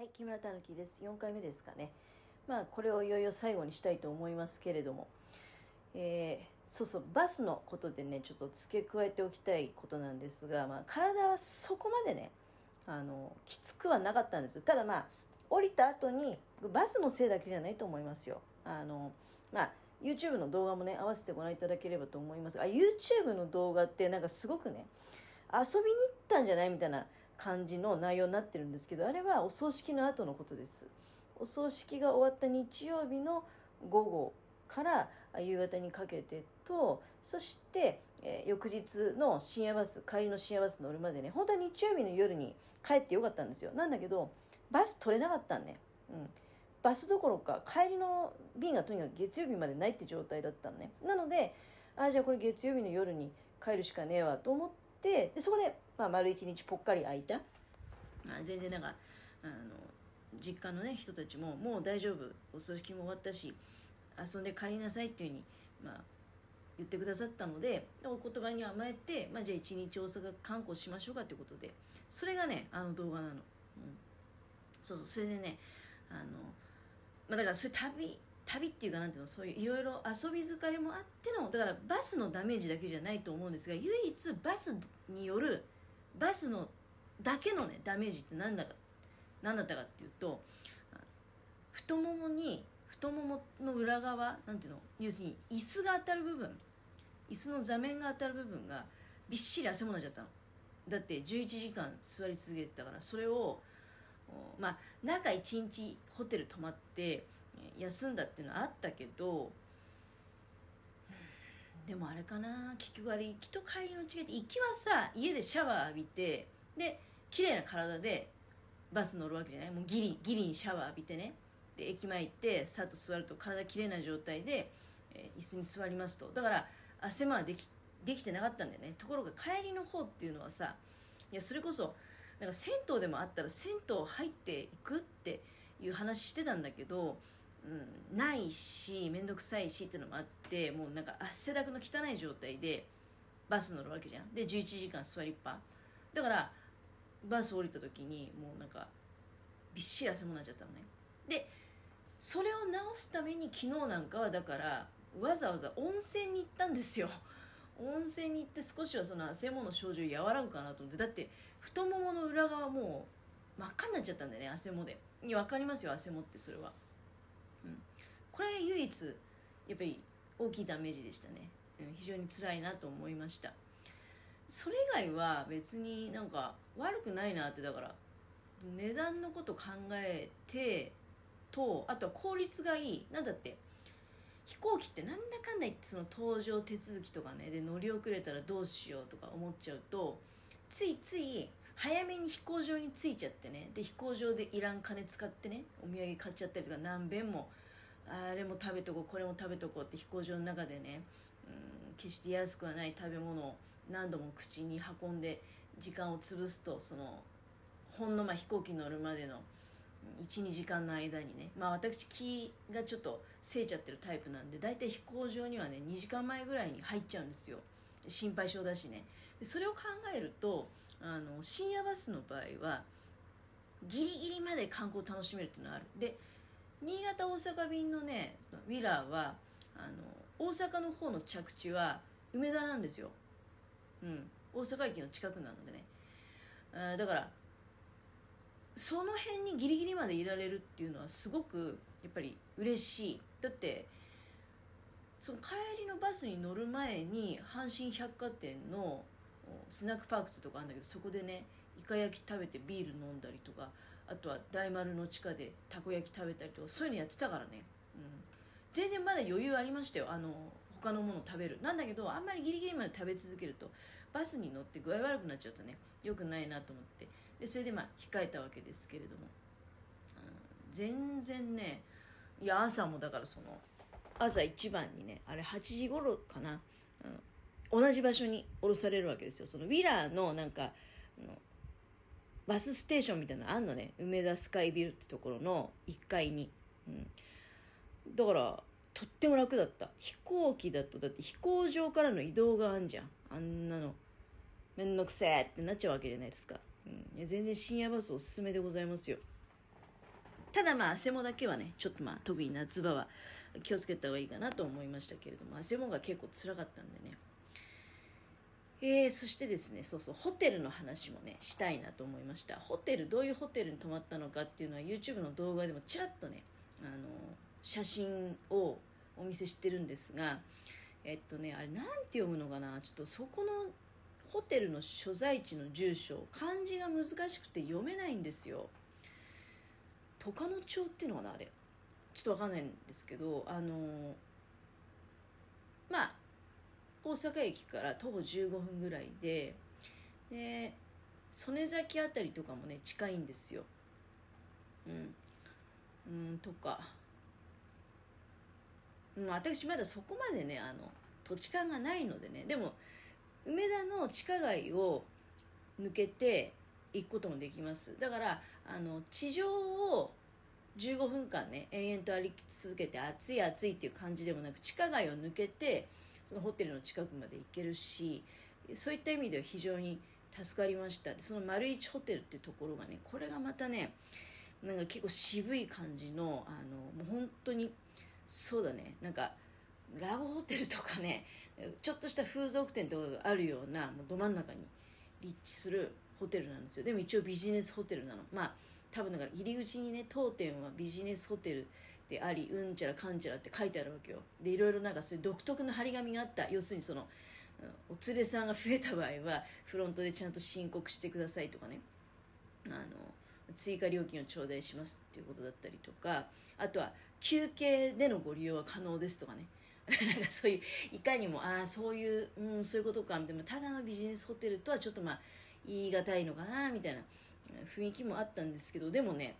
はい、木村たぬきです。4回目ですかね。まあ、これをいよいよ最後にしたいと思いますけれども、えー、そうそう、バスのことでね、ちょっと付け加えておきたいことなんですが、まあ、体はそこまでね、あの、きつくはなかったんですよ。ただまあ、降りた後に、バスのせいだけじゃないと思いますよ。あの、まあ、YouTube の動画もね、合わせてご覧いただければと思いますが、YouTube の動画ってなんかすごくね、遊びに行ったんじゃないみたいな感じの内容になってるんですけどあれはお葬式の後のことです。お葬式が終わった日曜日の午後から夕方にかけてとそして、えー、翌日の深夜バス帰りの深夜バス乗るまでね本当は日曜日の夜に帰ってよかったんですよ。なんだけどバス取れなかったんね、うん、バスどころか帰りの便がとにかく月曜日までないって状態だったのね。なのであじゃあこれ月曜日の夜に帰るしかねえわと思ってでそこでまあ、丸一日ぽっかり空いた、まあ、全然なんかあの実家のね人たちももう大丈夫。お葬式も終わったし遊んで帰りなさいっていうふうに、まあ、言ってくださったのでお言葉に甘えて、まあ、じゃあ一日大阪観光しましょうかということで。それがねあの動画なの、うん、そうそう。それでねあの、まあ、だからそれ旅旅っていうかなんていうのそういういろいろ遊び疲れもあってのだからバスのダメージだけじゃないと思うんですが唯一バスによるバスのだけのねダメージって何だか何だったかっていうと太ももに太ももの裏側なんていうの要するに椅子が当たる部分椅子の座面が当たる部分がびっしり汗もなっちゃったの。だって11時間座り続けてたからそれをまあ中1日ホテル泊まって休んだっていうのはあったけどでもあれかな結局あれ行きと帰りの違いって行きはさ家でシャワー浴びてで綺麗な体でバス乗るわけじゃない？もうギリギリにシャワー浴びてね。で駅前行ってさっと座ると体綺麗な状態で、えー、椅子に座りますと。だから汗まはできできてなかったんだよね。ところが帰りの方っていうのはさいやそれこそなんか銭湯でもあったら銭湯入っていくっていう話してたんだけどうん、ないし面倒くさいしっていうのもあってもうなんか汗だくの汚い状態でバス乗るわけじゃん。で11時間座りっぱ。だからバス降りた時にもうなんかびっしり汗もなっちゃったのね。でそれを直すために昨日なんかはだからわざわざ温泉に行ったんですよ。温泉に行って少しはその汗もの症状和らぐかなと思って。だって太ももの裏側もう真っ赤になっちゃったんだよね汗もで。に分かりますよ汗もってそれは。これ唯一やっぱり大きいダメージでしたね。非常に辛いなと思いました。それ以外は別になんか悪くないなってだから値段のこと考えてとあとは効率がいい。なんだって飛行機ってなんだかんだ言ってその搭乗手続きとかねで乗り遅れたらどうしようとか思っちゃうとついつい早めに飛行場に着いちゃってね。で飛行場でいらん金使ってねお土産買っちゃったりとか何遍もあれも食べとこうこれも食べとこうって飛行場の中でね、うん、決して安くはない食べ物を何度も口に運んで時間を潰すとそのほんのま飛行機に乗るまでの12時間の間にねまあ私気がちょっとせいちゃってるタイプなんで大体飛行場にはね2時間前ぐらいに入っちゃうんですよ。心配性だしね。でそれを考えるとあの深夜バスの場合はギリギリまで観光を楽しめるっていうのはある。で新潟大阪便のねそのウィラーはあの大阪の方の着地は梅田なんですよ、うん、大阪駅の近くなのでね。あだからその辺にギリギリまでいられるっていうのはすごくやっぱり嬉しい。だってその帰りのバスに乗る前に阪神百貨店のスナックパークスとかあるんだけどそこでねイカ焼き食べてビール飲んだりとかあとは大丸の地下でたこ焼き食べたりとかそういうのやってたからね、うん、全然まだ余裕ありましたよ。あの他のもの食べる。なんだけどあんまりギリギリまで食べ続けるとバスに乗って具合悪くなっちゃうとね良くないなと思って。でそれでまあ控えたわけですけれども、うん、全然ねいや朝もだからその朝一番にねあれ8時頃かな、うん、同じ場所に降ろされるわけですよ。そのウィラーのなんかバスステーションみたいなのあんのね。梅田スカイビルってところの1階に、うん、だからとっても楽だった。飛行機だとだって飛行場からの移動があんじゃん。あんなの。めんどくせえってなっちゃうわけじゃないですか、うん、全然深夜バスおすすめでございますよ。ただまあ汗もだけはねちょっとまあ特に夏場は気をつけた方がいいかなと思いましたけれども汗もが結構辛かったんでね。えー、そしてですねそうそうホテルの話もねしたいなと思いました。ホテルどういうホテルに泊まったのかっていうのは YouTube の動画でもちらっとねあの写真をお見せしてるんですがえっとねあれなんて読むのかな？ちょっとそこのホテルの所在地の住所漢字が難しくて読めないんですよ。十日野町っていうのかなあれ。ちょっとわかんないんですけどあのまあ大阪駅から徒歩15分ぐらいでで曽根崎辺りとかもね近いんですよ。うん。うんとか、うん、私まだそこまでねあの土地勘がないのでねでも梅田の地下街を抜けて行くこともできます。だからあの地上を15分間ね延々と歩き続けて暑い暑いっていう感じでもなく地下街を抜けてそのホテルの近くまで行けるしそういった意味では非常に助かりました。その丸一ホテルっていうところがねこれがまたねなんか結構渋い感じのあのもう本当にそうだねなんかラブホテルとかねちょっとした風俗店とかがあるようなもうど真ん中に立地するホテルなんですよ。でも一応ビジネスホテルなの。まあ多分だから入り口にね当店はビジネスホテルでありうんちゃらかんちゃらって書いてあるわけよ。でいろいろなんかそういう独特の張り紙があった。要するにそのお連れさんが増えた場合はフロントでちゃんと申告してくださいとかね。あの追加料金を頂戴しますっていうことだったりとか。あとは休憩でのご利用は可能ですとかね。なんかそういういかにもああそういう、うん、そういうことかでもただのビジネスホテルとはちょっとまあ言い難いのかなみたいな雰囲気もあったんですけど。でもね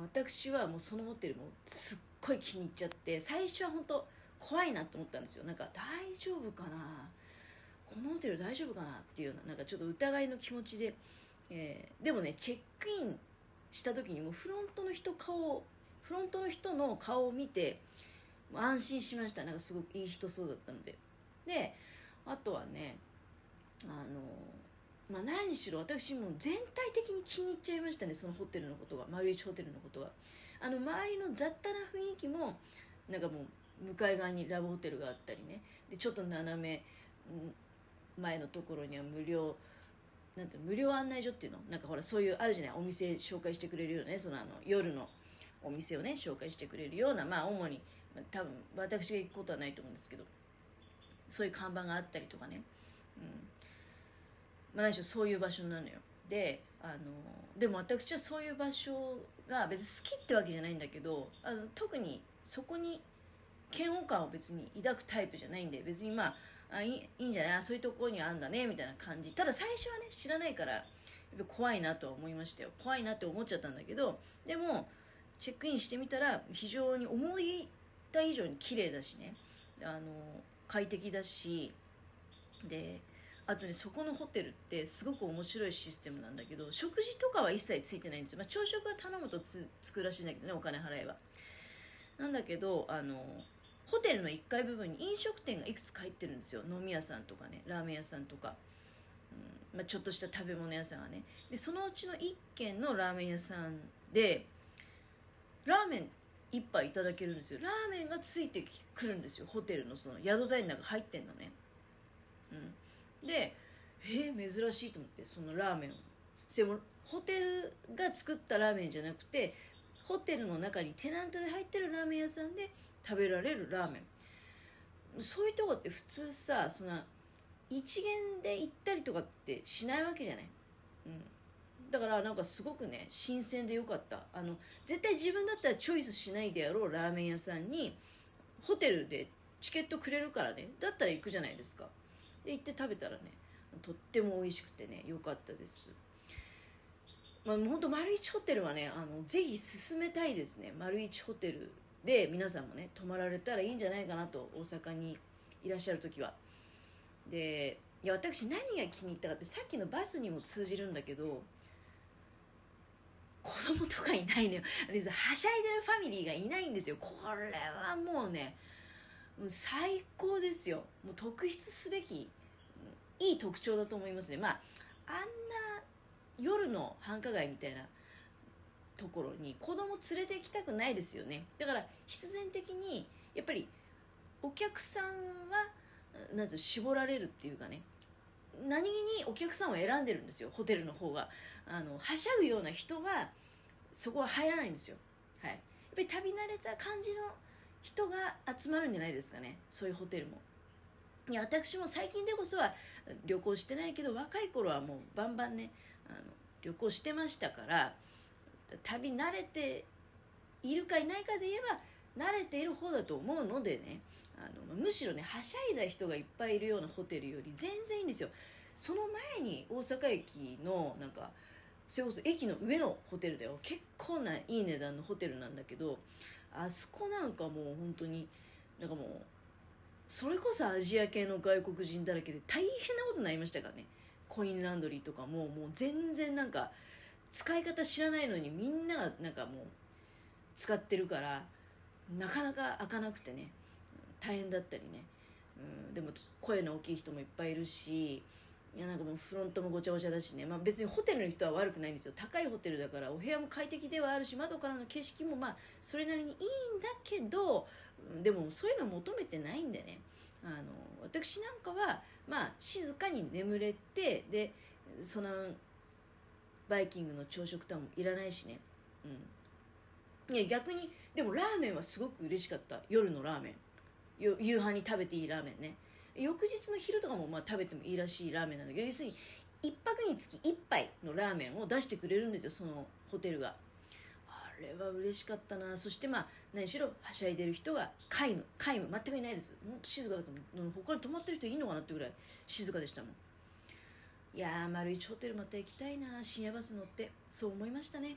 私はもうそのホテルもすっごい気に入っちゃって最初は本当怖いなと思ったんですよ。なんか大丈夫かな？このホテル大丈夫かなっていうようななんかちょっと疑いの気持ちで、えー、でもねチェックインした時にもフロントの人顔フロントの人の顔を見て安心しました。なんかすごくいい人そうだったので。であとはねあのまあ、何しろ私も全体的に気に入っちゃいましたねそのホテルのことが丸一ホテルのことがあの周りの雑多な雰囲気もなんかもう向かい側にラブホテルがあったりね。でちょっと斜め前のところには無料なんて無料案内所っていうの？なんかほらそういうあるじゃない？お店紹介してくれるようなね？そのあの夜のお店をね紹介してくれるようなまあ主に、まあ、多分私が行くことはないと思うんですけど。そういう看板があったりとかね、うん。まあ、何しろそういう場所なのよ。であのでも私はそういう場所が別に好きってわけじゃないんだけどあの特にそこに嫌悪感を別に抱くタイプじゃないんで別にまああいいんじゃない？そういうところにあるんだねみたいな感じ。ただ最初はね知らないから怖いなとは思いましたよ。怖いなって思っちゃったんだけどでもチェックインしてみたら非常に思った以上に綺麗だしね。あの快適だし。であとねそこのホテルってすごく面白いシステムなんだけど食事とかは一切ついてないんですよ、まあ、朝食は頼むとつつくらしいんだけどねお金払えば。なんだけどあのホテルの1階部分に飲食店がいくつか入ってるんですよ。飲み屋さんとかねラーメン屋さんとか、うんまあ、ちょっとした食べ物屋さんがね。でそのうちの1軒のラーメン屋さんでラーメン1杯いただけるんですよ。ラーメンがついてくるんですよ。ホテルのその宿代の中入ってんのね。うん。でえー、珍しいと思ってそのラーメンを。でもホテルが作ったラーメンじゃなくてホテルの中にテナントで入ってるラーメン屋さんで食べられるラーメン。そういうとこって普通さその一元で行ったりとかってしないわけじゃない、うん、だからなんかすごくね新鮮でよかった。あの絶対自分だったらチョイスしないであろうラーメン屋さんにホテルでチケットくれるからね。だったら行くじゃないですか。で行って食べたらねとっても美味しくてね良かったです。まあ本当丸一ホテルはねあのぜひ進めたいですね。丸一ホテルで皆さんもね泊まられたらいいんじゃないかなと大阪にいらっしゃる時は。でいや私何が気に入ったかってさっきのバスにも通じるんだけど子供とかいないのよ。はしゃいでるファミリーがいないんですよ。これはもうね最高ですよ。もう特筆すべきいい特徴だと思いますね。まああんな夜の繁華街みたいなところに子供連れて行きたくないですよね。だから必然的にやっぱりお客さんはなん絞られるっていうかね。何気にお客さんを選んでるんですよ。ホテルの方が。あのはしゃぐような人はそこは入らないんですよ。はい。やっぱり旅慣れた感じの人が集まるんじゃないですかね。そういうホテルも。いや私も最近でこそは旅行してないけど若い頃はもうバンバンねあの旅行してましたから旅慣れているかいないかで言えば慣れている方だと思うのでねあのむしろねはしゃいだ人がいっぱいいるようなホテルより全然いいんですよ。その前に大阪駅のなんかそれこそ駅の上のホテルだよ。結構ないい値段のホテルなんだけどあそこなんかもう本当になんかもうそれこそアジア系の外国人だらけで大変なことになりましたからね。コインランドリーとかももう全然なんか使い方知らないのにみんながなんかもう使ってるからなかなか開かなくてね。大変だったりね、うん、でも声の大きい人もいっぱいいるしいやなんかもうフロントもごちゃごちゃだしね、まあ、別にホテルの人は悪くないんですよ。高いホテルだからお部屋も快適ではあるし窓からの景色もまあそれなりにいいんだけどでもそういうの求めてないんでね。あの私なんかはまあ静かに眠れてでそのバイキングの朝食とはもいらないしね。うん。いや逆にでもラーメンはすごく嬉しかった。夜のラーメン。夕飯に食べていいラーメンね。翌日の昼とかもまあ食べてもいいらしいラーメンなんだけど要するに1泊につき1杯のラーメンを出してくれるんですよそのホテルが。あれは嬉しかったな。そしてまあ何しろはしゃいでる人が皆無。皆無。全くいないです。もっと静かだと思う。他に泊まってる人いいのかなってぐらい静かでしたもん。いやー丸一ホテルまた行きたいな深夜バス乗って。そう思いましたね。